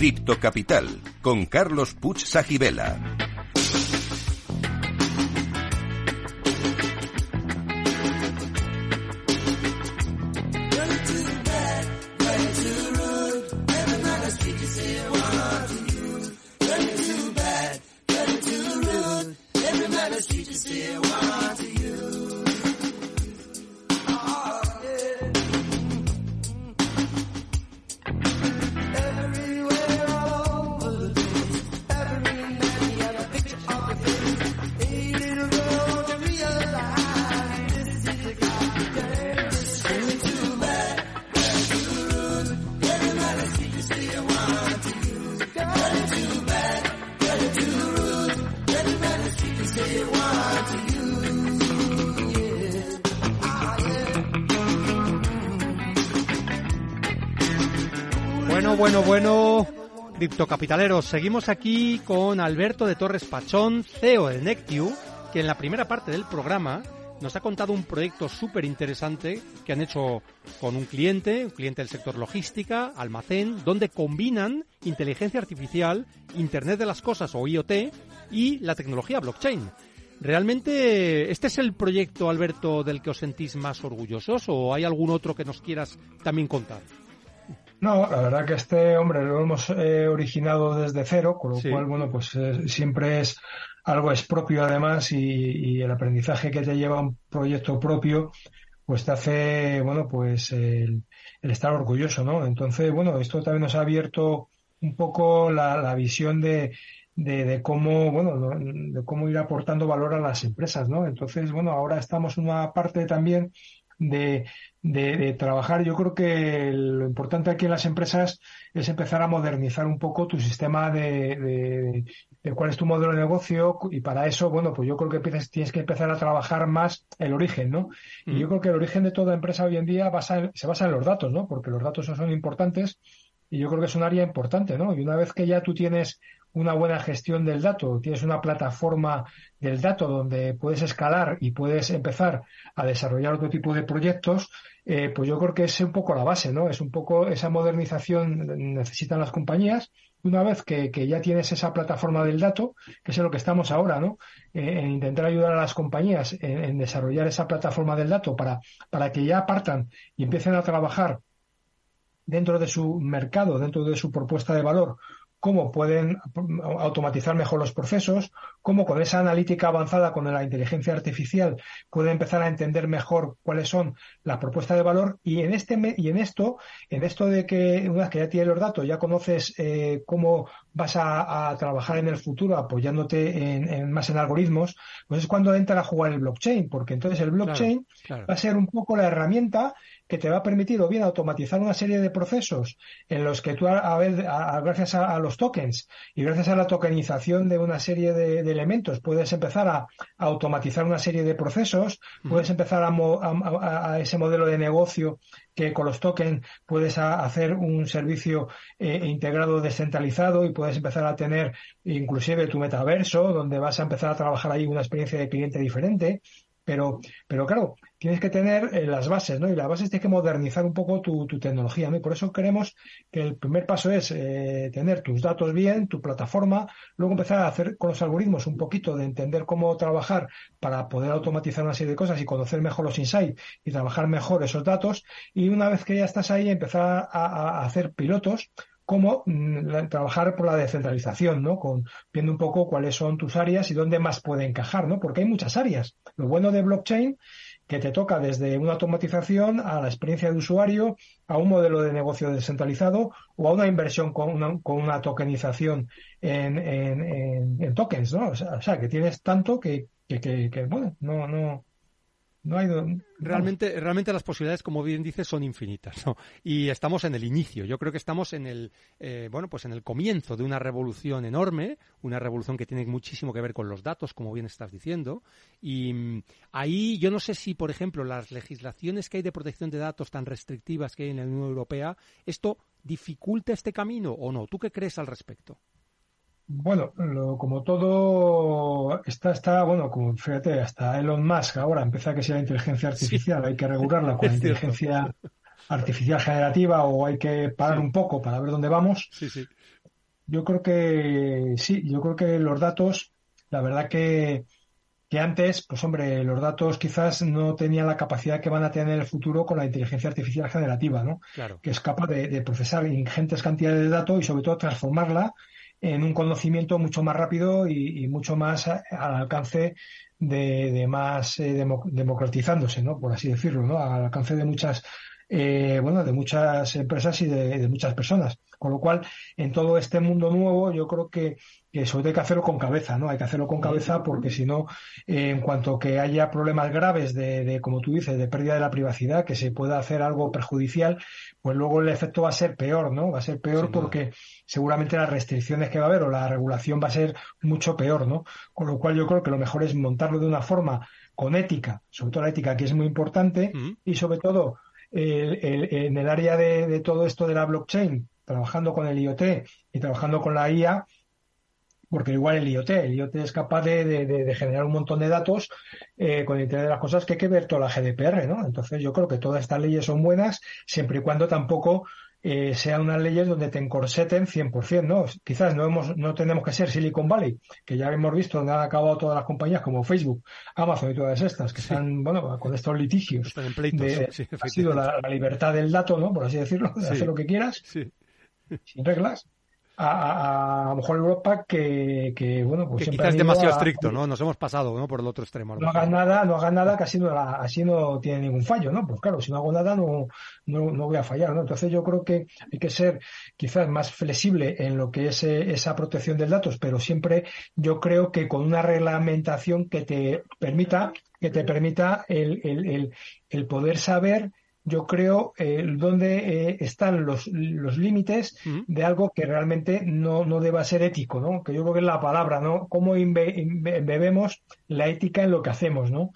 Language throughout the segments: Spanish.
Cripto Capital con Carlos Puch Sajibela. Bueno, bueno, criptocapitaleros, seguimos aquí con Alberto de Torres Pachón, CEO de Nectiu, que en la primera parte del programa nos ha contado un proyecto súper interesante que han hecho con un cliente, un cliente del sector logística, almacén, donde combinan inteligencia artificial, Internet de las Cosas o IoT y la tecnología blockchain. ¿Realmente este es el proyecto, Alberto, del que os sentís más orgullosos o hay algún otro que nos quieras también contar? No, la verdad que este hombre lo hemos eh, originado desde cero, con lo Sí. cual, bueno, pues eh, siempre es algo es propio además y, y el aprendizaje que te lleva a un proyecto propio, pues te hace, bueno, pues el, el estar orgulloso, ¿no? Entonces, bueno, esto también nos ha abierto un poco la, la visión de, de, de cómo, bueno, no- de cómo ir aportando valor a las empresas, ¿no? Entonces, bueno, ahora estamos en una parte también de, de, de trabajar. Yo creo que lo importante aquí en las empresas es empezar a modernizar un poco tu sistema de, de, de cuál es tu modelo de negocio y para eso, bueno, pues yo creo que empiezas- tienes que empezar a trabajar más el origen, ¿no? Y yo creo que el origen de toda empresa hoy en día basa en- se basa en los datos, ¿no? Porque los datos son importantes y yo creo que es un área importante, ¿no? Y una vez que ya tú tienes una buena gestión del dato, tienes una plataforma del dato donde puedes escalar y puedes empezar a desarrollar otro tipo de proyectos, eh, pues yo creo que es un poco la base, ¿no? Es un poco esa modernización necesitan las compañías. Una vez que, que ya tienes esa plataforma del dato, que es en lo que estamos ahora, ¿no? Eh, en intentar ayudar a las compañías en, en desarrollar esa plataforma del dato para, para que ya partan y empiecen a trabajar dentro de su mercado, dentro de su propuesta de valor, cómo pueden automatizar mejor los procesos, cómo con esa analítica avanzada con la inteligencia artificial pueden empezar a entender mejor cuáles son las propuestas de valor y en este y en esto, en esto de que una vez que ya tienes los datos, ya conoces eh, cómo vas a, a trabajar en el futuro apoyándote en, en- más en algoritmos, pues es cuando entra a jugar el blockchain, porque entonces el blockchain claro. va a ser un poco la herramienta que te va a permitir o bien automatizar una serie de procesos en los que tú, a, a ver, a- a- gracias a, a los tokens y gracias a la tokenización de una serie de, de elementos, puedes empezar a, automatizar una serie de procesos, puedes empezar a, ese modelo de negocio que con los tokens puedes hacer un servicio eh, integrado descentralizado y puedes empezar a tener inclusive tu metaverso donde vas a empezar a trabajar ahí una experiencia de cliente diferente. Pero, pero claro, tienes que tener eh, las bases, ¿no? Y las bases tienes que modernizar un poco tu, tu tecnología, ¿no? Y por eso queremos que el primer paso es eh, tener tus datos bien, tu plataforma, luego empezar a hacer con los algoritmos un poquito de entender cómo trabajar para poder automatizar una serie de cosas y conocer mejor los insights y trabajar mejor esos datos. Y una vez que ya estás ahí, empezar a, hacer pilotos cómo mm, trabajar por la descentralización, ¿no? Con, viendo un poco cuáles son tus áreas y dónde más puede encajar, ¿no? Porque hay muchas áreas. Lo bueno de blockchain que te toca desde una automatización a la experiencia de usuario, a un modelo de negocio descentralizado o a una inversión con una, con una tokenización en, en, en- en tokens, ¿no? O sea, o sea, que tienes tanto que, que, que- que, bueno, no, no, no hay... Realmente, realmente las posibilidades, como bien dices, son infinitas, ¿no? Y estamos en el inicio. Yo creo que estamos en el, eh, bueno, pues en el comienzo de una revolución enorme, una revolución que tiene muchísimo que ver con los datos, como bien estás diciendo. Y mm, ahí yo no sé si, por ejemplo, las legislaciones que hay de protección de datos tan restrictivas que hay en la Unión Europea, esto dificulta este camino o no. ¿Tú qué crees al respecto? Bueno, lo- como todo está, está, bueno, como fíjate, hasta Elon Musk ahora empieza que sea inteligencia artificial, hay que regularla con inteligencia artificial generativa o hay que parar un poco para ver dónde vamos. Sí, sí. yo creo que sí, yo creo que los datos, la verdad que, que antes, pues hombre, los datos quizás no tenían la capacidad que van a tener en el futuro con la inteligencia artificial generativa, ¿no? Claro. Que es capaz de, procesar ingentes cantidades de datos y sobre todo transformarla en un conocimiento mucho más rápido y, mucho más al alcance de, más eh, democratizándose, ¿no? Por así decirlo, ¿no? Al alcance de muchas eh, bueno, de muchas empresas y de, muchas personas. Con lo cual, en todo este mundo nuevo, yo creo que, que sobre todo hay que hacerlo con cabeza, ¿no? Hay que hacerlo con cabeza porque si no, eh, en cuanto que haya problemas graves de, de, como tú dices, de pérdida de la privacidad, que se pueda hacer algo perjudicial, pues luego el efecto va a ser peor, ¿no? Va a ser peor porque seguramente las restricciones que va a haber o la regulación va a ser mucho peor, ¿no? Con lo cual yo creo que lo mejor es montarlo de una forma con ética, sobre todo la ética que es muy importante y sobre todo en el área de, todo esto de la blockchain, trabajando con el IoT y trabajando con la IA, porque igual el IoT, el IoT es capaz de, generar un montón de datos eh, con el Internet de las cosas que hay que ver toda la GDPR, ¿no? Entonces yo creo que todas estas leyes son buenas siempre y cuando tampoco eh, sean unas leyes donde te encorseten 100%, ¿no? Quizás no hemos, no tenemos que ser Silicon Valley, que ya hemos visto donde han acabado todas las compañías como Facebook, Amazon y todas estas, que están, bueno, con estos litigios. Están en pleitos, ha sido la, libertad del dato, ¿no? Por así decirlo, de hacer lo que quieras, sin reglas a, a, lo mejor Europa que, que bueno, pues que quizás es demasiado estricto, ¿no? Nos hemos pasado, ¿no? Por el otro extremo. No hagas nada, no hagas nada, que así no, así no tiene ningún fallo, ¿no? Pues claro, si no hago nada no, no, no voy a fallar, ¿no? Entonces yo creo que hay que ser quizás más flexible en lo que es eh, esa protección de datos, pero siempre yo creo que con una reglamentación que te permita, que te permita el, el, el, el poder saber yo creo, eh, dónde eh, están los, los límites de algo que realmente no, no deba ser ético, ¿no? Que yo creo que es la palabra, ¿no? Cómo bebemos la ética en lo que hacemos, ¿no?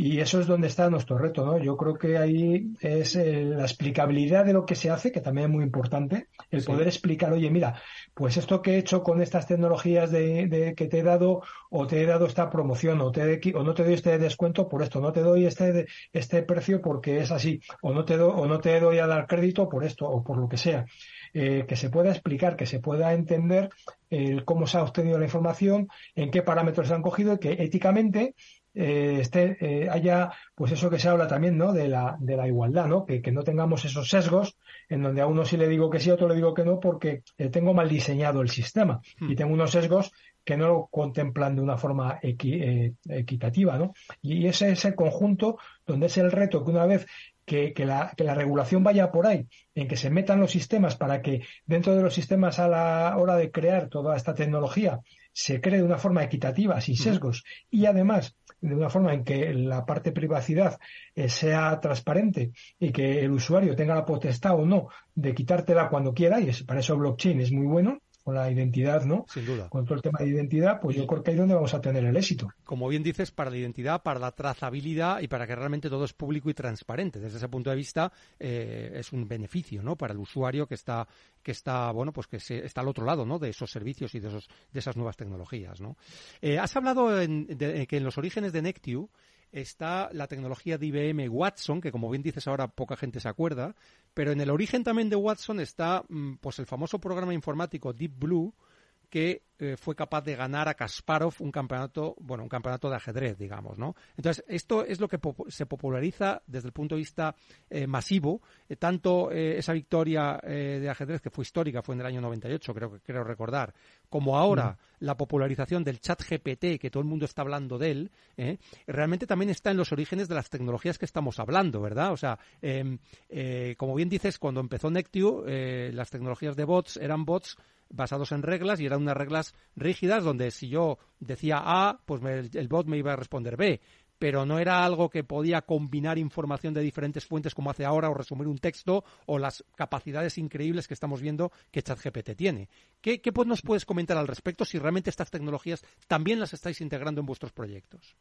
Y eso es donde está nuestro reto, ¿no? Yo creo que ahí es eh, la explicabilidad de lo que se hace, que también es muy importante, el poder explicar, oye, mira, pues esto que he hecho con estas tecnologías de, que te he dado, o te he dado esta promoción, o, te o no te doy este descuento por esto, no te doy este, este precio porque es así, o no te, do, o no te doy a dar crédito por esto, o por lo que sea. Eh, que se pueda explicar, que se pueda entender cómo se ha obtenido la información, en qué parámetros se han cogido y que éticamente eh, esté, eh, haya, pues eso que se habla también, ¿no? De la, de la igualdad, ¿no? Que, que, no tengamos esos sesgos en donde a uno sí le digo que sí, a otro le digo que no, porque eh, tengo mal diseñado el sistema y hmm. tengo unos sesgos que no lo contemplan de una forma equitativa, ¿no? Y ese es el conjunto donde es el reto que una vez que, que, la, que, la, regulación vaya por ahí, en que se metan los sistemas para que dentro de los sistemas a la hora de crear toda esta tecnología se cree de una forma equitativa, sin sesgos, y además de una forma en que la parte privacidad eh, sea transparente y que el usuario tenga la potestad o no de quitártela cuando quiera, y es, para eso blockchain es muy bueno, con la identidad, ¿no? Sin duda. Con todo el tema de identidad, pues yo creo que ahí es donde vamos a tener el éxito. Como bien dices, para la identidad, para la trazabilidad y para que realmente todo es público y transparente. Desde ese punto de vista, eh, es un beneficio, ¿no? Para el usuario que está, que está, bueno, pues que se, está al otro lado, ¿no? De esos servicios y de esos, de esas nuevas tecnologías, ¿no? Eh, has hablado de, que en los orígenes de Nectiu está la tecnología de IBM Watson, que como bien dices ahora poca gente se acuerda, pero en el origen también de Watson está mm, pues el famoso programa informático Deep Blue, que eh, fue capaz de ganar a Kasparov un campeonato, bueno, un campeonato de ajedrez, digamos, ¿no? Entonces, esto es lo que se populariza desde el punto de vista eh, masivo, eh, tanto esa victoria de ajedrez que fue histórica, fue en el año 98, creo que creo recordar, como ahora mm. la popularización del chat GPT, que todo el mundo está hablando de él, realmente también está en los orígenes de las tecnologías que estamos hablando, ¿verdad? O sea, em, como bien dices, cuando empezó Nectiu, las tecnologías de bots eran bots basados en reglas y eran unas reglas rígidas donde si yo decía A, pues el, bot me iba a responder B pero no era algo que podía combinar información de diferentes fuentes como hace ahora o resumir un texto o las capacidades increíbles que estamos viendo que ChatGPT tiene. ¿Qué, qué nos puedes comentar al respecto si realmente estas tecnologías también las estáis integrando en vuestros proyectos?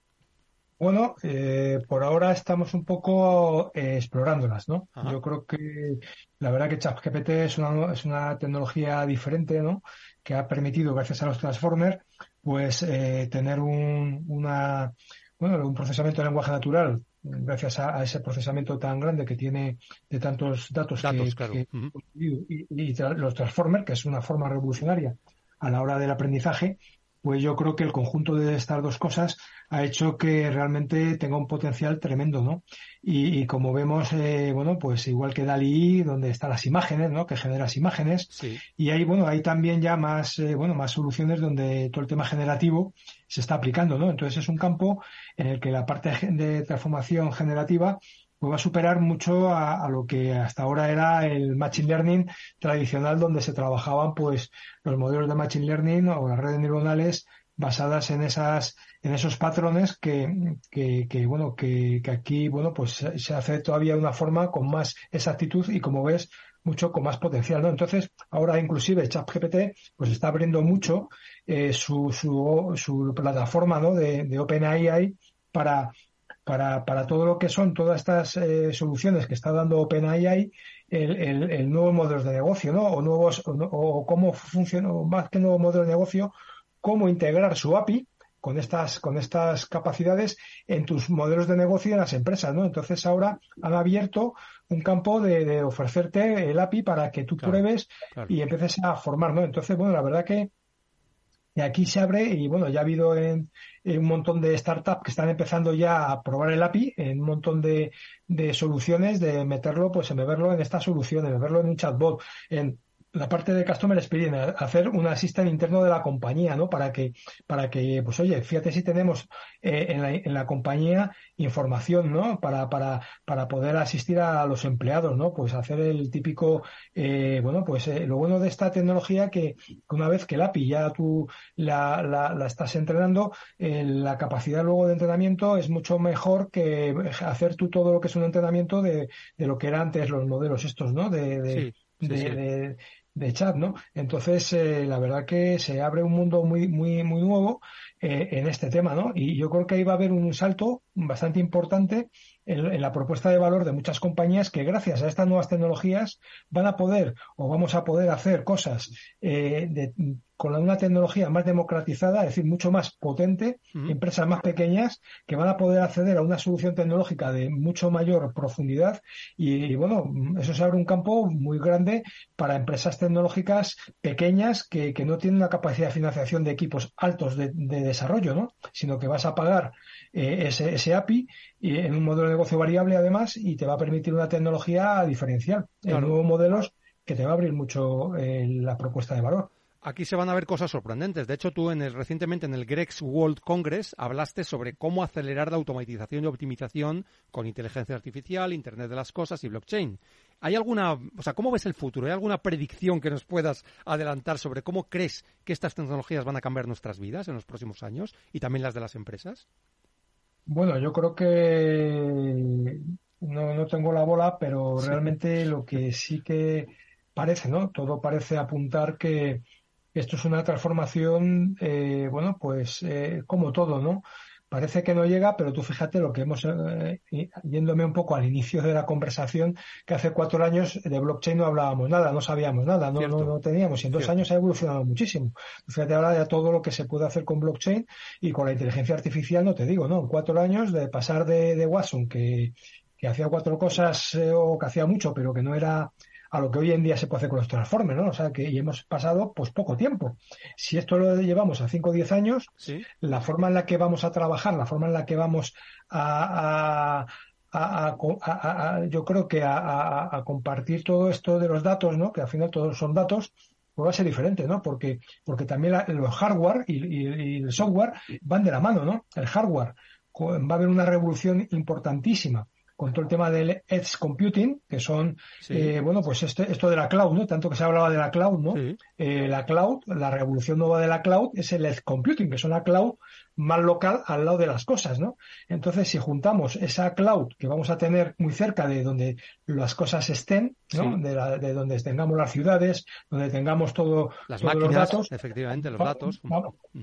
Bueno, eh, por ahora estamos un poco eh, explorándolas, ¿no? Yo creo que la verdad que ChatGPT es una, es una tecnología diferente, ¿no? Que ha permitido, gracias a los transformers, pues eh, tener un, una, bueno, un procesamiento de lenguaje natural gracias a, ese procesamiento tan grande que tiene de tantos datos, que, y, los transformers, que es una forma revolucionaria a la hora del aprendizaje, pues yo creo que el conjunto de estas dos cosas ha hecho que realmente tenga un potencial tremendo, ¿no? Y, como vemos, eh, bueno, pues igual que DALI, donde están las imágenes, ¿no? Que generas imágenes. Y hay, bueno, hay también ya más, eh, bueno, más soluciones donde todo el tema generativo se está aplicando, ¿no? Entonces es un campo en el que la parte de transformación generativa pues va a superar mucho a, lo que hasta ahora era el Machine Learning tradicional donde se trabajaban pues los modelos de Machine Learning o las redes neuronales basadas en esas en esos patrones que, que, bueno que, que, aquí bueno pues se hace todavía de una forma con más exactitud y como ves mucho con más potencial no entonces ahora inclusive ChatGPT pues está abriendo mucho eh, su, su, su plataforma ¿no? de, de OpenAI para para, para todo lo que son todas estas eh, soluciones que está dando OpenAI, el, el, el nuevo modelo de negocio, ¿no? O nuevos, o, cómo funciona, más que nuevo modelo de negocio, cómo integrar su API con estas, con estas capacidades en tus modelos de negocio en las empresas, ¿no? Entonces ahora han abierto un campo de, de ofrecerte el API para que tú pruebes y empieces a formar, ¿no? Entonces, bueno, la verdad que y aquí se abre y bueno, ya ha habido en, un montón de startups que están empezando ya a probar el API en un montón de, de soluciones de meterlo, pues en verlo en estas soluciones, en verlo en un chatbot, en la parte de Customer Experience, hacer un asistente interno de la compañía, ¿no? Para que, para que, pues oye, fíjate si tenemos eh, en, la, en, la, compañía información, ¿no? Para, para, para poder asistir a los empleados, ¿no? Pues hacer el típico, eh, bueno, pues eh, lo bueno de esta tecnología que, una vez que el API ya tú la, la, la estás entrenando, la capacidad luego de entrenamiento es mucho mejor que hacer tú todo lo que es un entrenamiento de, de lo que eran antes los modelos estos, ¿no? De, de, de, de chat, ¿no? Entonces, eh, la verdad que se abre un mundo muy, muy, muy nuevo eh, en este tema, ¿no? Y yo creo que ahí va a haber un salto bastante importante en, la propuesta de valor de muchas compañías que gracias a estas nuevas tecnologías van a poder o vamos a poder hacer cosas eh, de, con una tecnología más democratizada, es decir, mucho más potente, empresas más pequeñas que van a poder acceder a una solución tecnológica de mucho mayor profundidad y, bueno, eso se abre un campo muy grande para empresas tecnológicas pequeñas que, que no tienen una capacidad de financiación de equipos altos de, de desarrollo, ¿no? Sino que vas a pagar eh, ese, ese, API y en un modelo de negocio variable además y te va a permitir una tecnología diferencial en nuevos modelos que te va a abrir mucho eh, la propuesta de valor. Aquí se van a ver cosas sorprendentes. De hecho, tú en el, recientemente en el Grex World Congress hablaste sobre cómo acelerar la automatización y optimización con inteligencia artificial, Internet de las Cosas y blockchain. ¿Hay alguna, o sea, cómo ves el futuro? ¿Hay alguna predicción que nos puedas adelantar sobre cómo crees que estas tecnologías van a cambiar nuestras vidas en los próximos años y también las de las empresas? Bueno, yo creo que no, no tengo la bola, pero realmente lo que sí que parece, ¿no? Todo parece apuntar que esto es una transformación, eh, bueno, pues eh, como todo, ¿no? Parece que no llega, pero tú fíjate lo que hemos, eh, yéndome un poco al inicio de la conversación, que hace cuatro años de blockchain no hablábamos nada, no sabíamos nada, no, no, teníamos, y en dos años ha evolucionado muchísimo. Fíjate ahora de todo lo que se puede hacer con blockchain y con la inteligencia artificial, no te digo, ¿no? En cuatro años de pasar de, de Watson, que, que hacía cuatro cosas o que hacía mucho, pero que no era a lo que hoy en día se puede hacer con los transformers, ¿no? O sea, que y hemos pasado pues poco tiempo. Si esto lo llevamos a 5 o 10 años, la forma en la que vamos a trabajar, la forma en la que vamos a, yo creo que a, compartir todo esto de los datos, ¿no? Que al final todos son datos, pues va a ser diferente, ¿no? Porque, porque también la, los hardware y, el software van de la mano, ¿no? El hardware va a haber una revolución importantísima con todo el tema del edge computing, que son, eh, bueno, pues este, esto de la cloud, ¿no? Tanto que se hablaba de la cloud, ¿no? Eh, la cloud, la revolución nueva de la cloud es el edge computing, que es una cloud más local al lado de las cosas, ¿no? Entonces, si juntamos esa cloud que vamos a tener muy cerca de donde las cosas estén, ¿no? De, donde tengamos las ciudades, donde tengamos todo, las todos máquinas, los datos. Efectivamente, los datos.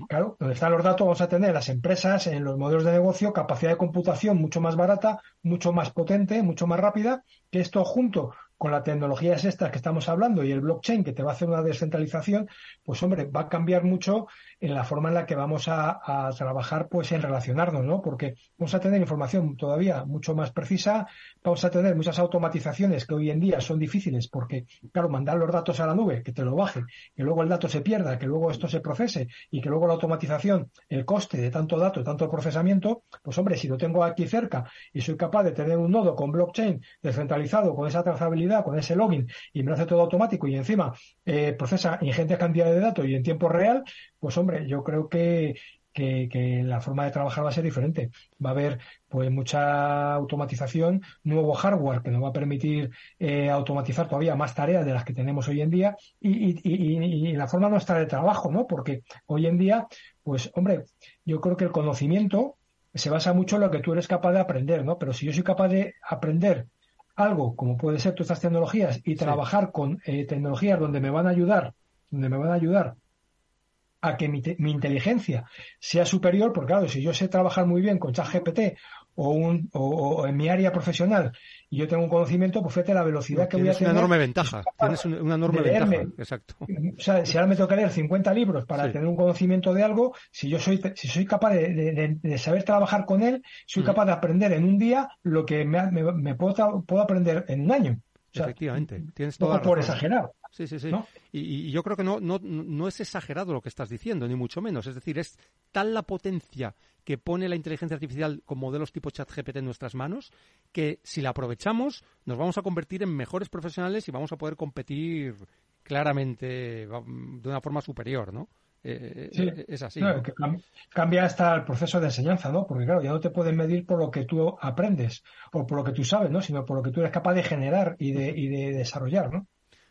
Claro, donde están los datos vamos a tener las empresas en los modelos de negocio, capacidad de computación mucho más barata, mucho más potente, mucho más rápida, que esto junto con las tecnologías estas que estamos hablando y el blockchain que te va a hacer una descentralización, pues hombre, va a cambiar mucho en la forma en la que vamos a, trabajar pues en relacionarnos, ¿no? Porque vamos a tener información todavía mucho más precisa, vamos a tener muchas automatizaciones que hoy en día son difíciles porque, claro, mandar los datos a la nube, que te lo baje, que luego el dato se pierda, que luego esto se procese y que luego la automatización, el coste de tanto dato, tanto procesamiento, pues hombre, si lo tengo aquí cerca y soy capaz de tener un nodo con blockchain descentralizado, con esa trazabilidad, con ese login y me lo hace todo automático y encima eh, procesa ingentes cantidades de datos y en tiempo real, pues hombre, yo creo que, que, la forma de trabajar va a ser diferente. Va a haber pues mucha automatización, nuevo hardware que nos va a permitir eh, automatizar todavía más tareas de las que tenemos hoy en día y, y, la forma nuestra de trabajo, ¿no? Porque hoy en día, pues hombre, yo creo que el conocimiento se basa mucho en lo que tú eres capaz de aprender, ¿no? Pero si yo soy capaz de aprender algo como puede ser todas estas tecnologías y trabajar con eh, tecnologías donde me van a ayudar, donde me van a ayudar a que mi, mi, inteligencia sea superior, porque claro, si yo sé trabajar muy bien con ChatGPT o, un, o, en mi área profesional y yo tengo un conocimiento, pues fíjate la velocidad que voy a tener. Tienes una enorme ventaja. Tienes una enorme ventaja. Exacto. O sea, si ahora me tengo que leer 50 libros para tener un conocimiento de algo, si yo soy, si soy capaz de, de, saber trabajar con él, soy mm. capaz de aprender en un día lo que me, me, puedo, puedo, aprender en un año. Efectivamente. Tienes toda por exagerar. Sí, sí, sí. Y, yo creo que no, no, no es exagerado lo que estás diciendo, ni mucho menos. Es decir, es tal la potencia que pone la inteligencia artificial con modelos tipo ChatGPT en nuestras manos que si la aprovechamos nos vamos a convertir en mejores profesionales y vamos a poder competir claramente de una forma superior, ¿no? Eh, eh, es así. cambia hasta el proceso de enseñanza, ¿no? Porque claro, ya no te pueden medir por lo que tú aprendes o por lo que tú sabes, ¿no? Sino por lo que tú eres capaz de generar y de, y de desarrollar, ¿no?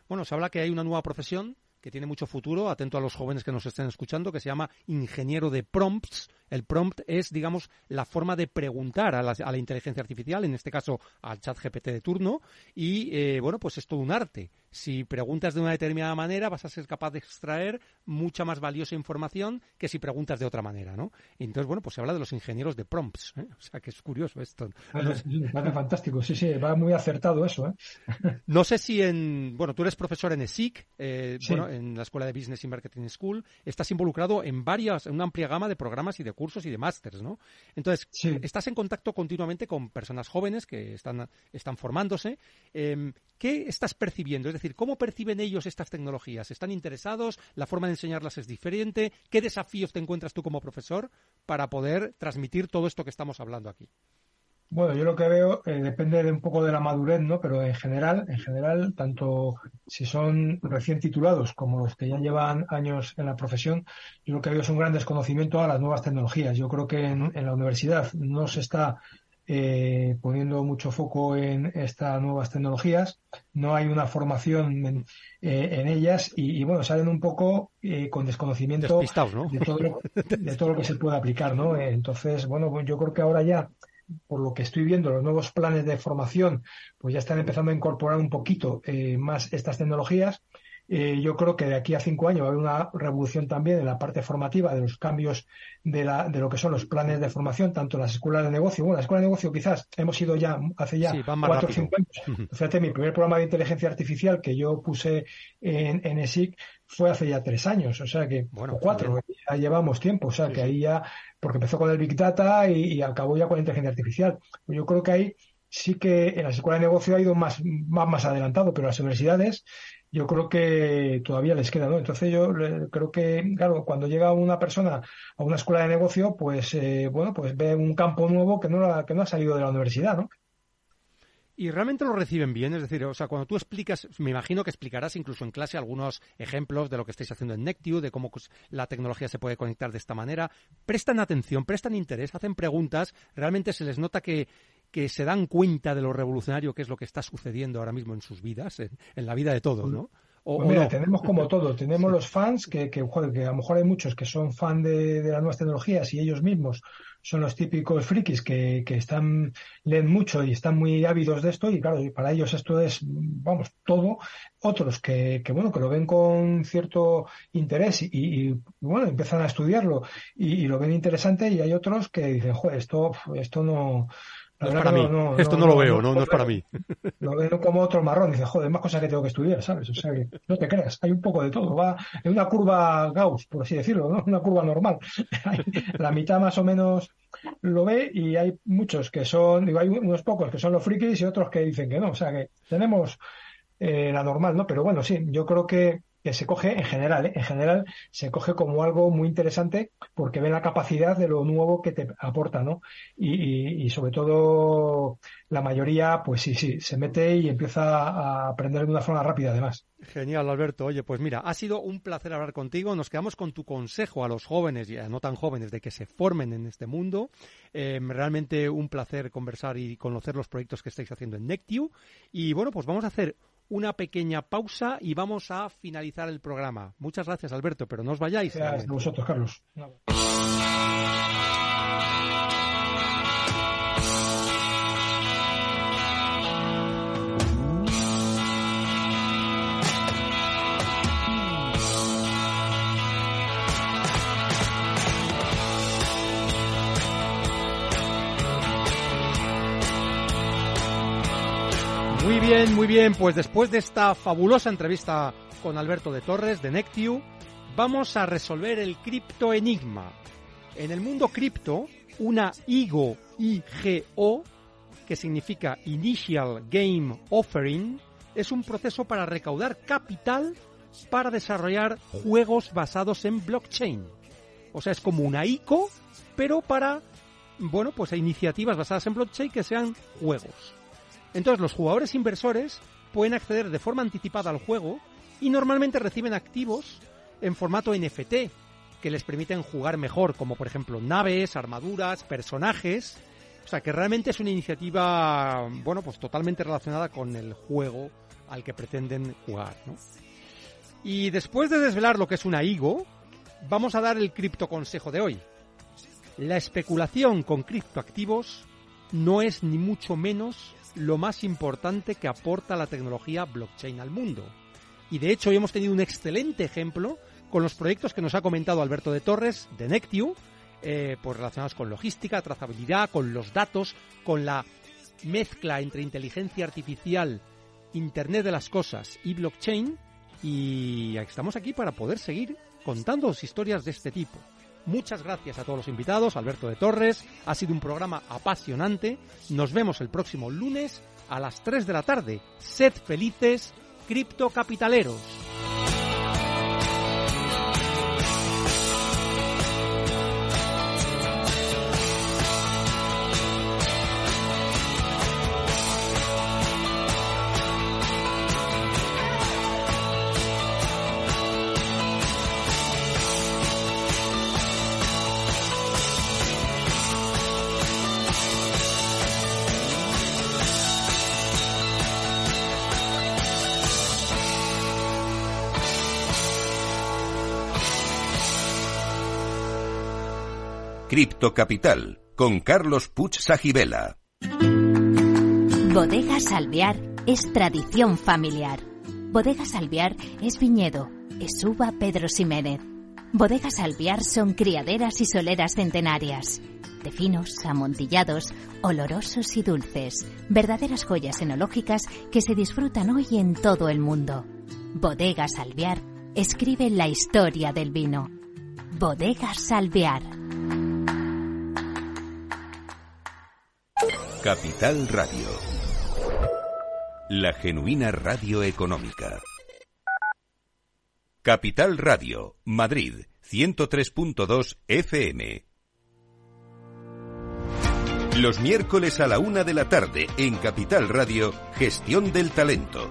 Bueno, se habla que hay una nueva profesión que tiene mucho futuro, atento a los jóvenes que nos estén escuchando, que se llama ingeniero de prompts. El prompt es, digamos, la forma de preguntar a la, inteligencia artificial, en este caso al chat GPT de turno, y eh, bueno, pues es todo un arte si preguntas de una determinada manera, vas a ser capaz de extraer mucha más valiosa información que si preguntas de otra manera, ¿no? entonces, bueno, pues se habla de los ingenieros de prompts, ¿eh? o sea, que es curioso esto. Vale, fantástico, sí, sí, va muy acertado eso, ¿eh? No sé si en, bueno, tú eres profesor en ESIC, eh, bueno, en la Escuela de Business y Marketing School, estás involucrado en varias, en una amplia gama de programas y de cursos y de másters, ¿no? Entonces, estás en contacto continuamente con personas jóvenes que están, están formándose. Em, ¿Qué estás percibiendo? Es decir, decir, ¿cómo perciben ellos estas tecnologías? ¿Están interesados? ¿La forma de enseñarlas es diferente? ¿Qué desafíos te encuentras tú como profesor para poder transmitir todo esto que estamos hablando aquí? Bueno, yo lo que veo eh, depende de un poco de la madurez, ¿no? Pero en general, en general, tanto si son recién titulados como los que ya llevan años en la profesión, yo lo que veo es un gran desconocimiento a las nuevas tecnologías. Yo creo que en la universidad no se está eh, poniendo mucho foco en estas nuevas tecnologías. No hay una formación en, eh, ellas y, bueno, salen un poco eh, con desconocimiento de, todo lo, de, todo lo, que se puede aplicar, ¿no? Entonces, bueno, yo creo que ahora ya, por lo que estoy viendo, los nuevos planes de formación, pues ya están empezando a incorporar un poquito más estas tecnologías eh, yo creo que de aquí a cinco años va a haber una revolución también en la parte formativa de los cambios de, la, de lo que son los planes de formación, tanto en las escuelas de negocio. Bueno, la escuela de negocio quizás hemos ido ya hace ya cuatro o cinco años. Fíjate, mi primer programa de inteligencia artificial que yo puse en, en ESIC fue hace ya tres años, o sea que, bueno, cuatro, ya llevamos tiempo, o sea que ahí ya, porque empezó con el Big Data y, acabó ya con la inteligencia artificial. Yo creo que ahí sí que en las escuelas de negocio ha ido más, más, adelantado, pero las universidades yo creo que todavía les queda, ¿no? Entonces yo creo que, claro, cuando llega una persona a una escuela de negocio, pues, eh, bueno, pues ve un campo nuevo que no, que no ha salido de la universidad, ¿no? Y realmente lo reciben bien, es decir, o sea, cuando tú explicas, me imagino que explicarás incluso en clase algunos ejemplos de lo que estáis haciendo en Nectiu, de cómo la tecnología se puede conectar de esta manera. Prestan atención, prestan interés, hacen preguntas, realmente se les nota que, que se dan cuenta de lo revolucionario que es lo que está sucediendo ahora mismo en sus vidas, en, la vida de todos, ¿no? O, pues mira, tenemos como todo, tenemos los fans, que, que, que, a lo mejor hay muchos que son fan de, las nuevas tecnologías y ellos mismos son los típicos frikis que, que están, leen mucho y están muy ávidos de esto y claro, para ellos esto es, vamos, todo. Otros que, que bueno, que lo ven con cierto interés y, y bueno, empiezan a estudiarlo y, y, lo ven interesante y hay otros que dicen, joder, esto, esto no, No es para mí. Esto no, lo veo, no, no, es para mí. Lo veo como otro marrón. Dice, joder, más cosas que tengo que estudiar, ¿sabes? O sea, que no te creas, hay un poco de todo. Va en una curva Gauss, por así decirlo, ¿no? Una curva normal. La mitad más o menos lo ve y hay muchos que son, digo, hay unos pocos que son los frikis y otros que dicen que no. O sea, que tenemos eh, la normal, ¿no? Pero bueno, sí, yo creo que que se coge en general, ¿eh? en general se coge como algo muy interesante porque ven la capacidad de lo nuevo que te aporta, ¿no? Y, sobre todo la mayoría, pues sí, sí, se mete y empieza a aprender de una forma rápida además. Genial, Alberto. Oye, pues mira, ha sido un placer hablar contigo. Nos quedamos con tu consejo a los jóvenes y a no tan jóvenes de que se formen en este mundo. Eh, realmente un placer conversar y conocer los proyectos que estáis haciendo en Nectiu. Y bueno, pues vamos a hacer una pequeña pausa y vamos a finalizar el programa. Muchas gracias, Alberto, pero no os vayáis. Gracias a vosotros, Carlos. Muy bien, muy bien. Pues después de esta fabulosa entrevista con Alberto de Torres de Nectiu, vamos a resolver el cripto enigma. En el mundo cripto, una IGO, IGO, que significa Initial Game Offering, es un proceso para recaudar capital para desarrollar juegos basados en blockchain. O sea, es como una ICO, pero para, bueno, pues iniciativas basadas en blockchain que sean juegos. Entonces los jugadores inversores pueden acceder de forma anticipada al juego y normalmente reciben activos en formato NFT que les permiten jugar mejor, como por ejemplo naves, armaduras, personajes. O sea que realmente es una iniciativa, bueno, pues totalmente relacionada con el juego al que pretenden jugar. Y después de desvelar lo que es una IGO, vamos a dar el cripto consejo de hoy. La especulación con criptoactivos no es ni mucho menos lo más importante que aporta la tecnología blockchain al mundo. Y de hecho hoy hemos tenido un excelente ejemplo con los proyectos que nos ha comentado Alberto de Torres de Nectiu, eh, pues relacionados con logística, trazabilidad, con los datos, con la mezcla entre inteligencia artificial, Internet de las Cosas y blockchain. Y estamos aquí para poder seguir contando historias de este tipo. Muchas gracias a todos los invitados, Alberto de Torres. Ha sido un programa apasionante. Nos vemos el próximo lunes a las 3 de la tarde. Sed felices, criptocapitaleros. Cripto Capital con Carlos Puch Sajibela. Bodega Salviar es tradición familiar. Bodega Salviar es viñedo, es uva Pedro Ximénez. Bodegas Salviar son criaderas y soleras centenarias. De finos, amontillados, olorosos y dulces. Verdaderas joyas enológicas que se disfrutan hoy en todo el mundo. Bodega Salviar escribe la historia del vino. Bodega Salviar. Capital Radio. La genuina radio económica. Capital Radio, Madrid, 103.2 FM. Los miércoles a la una de la tarde en Capital Radio, Gestión del Talento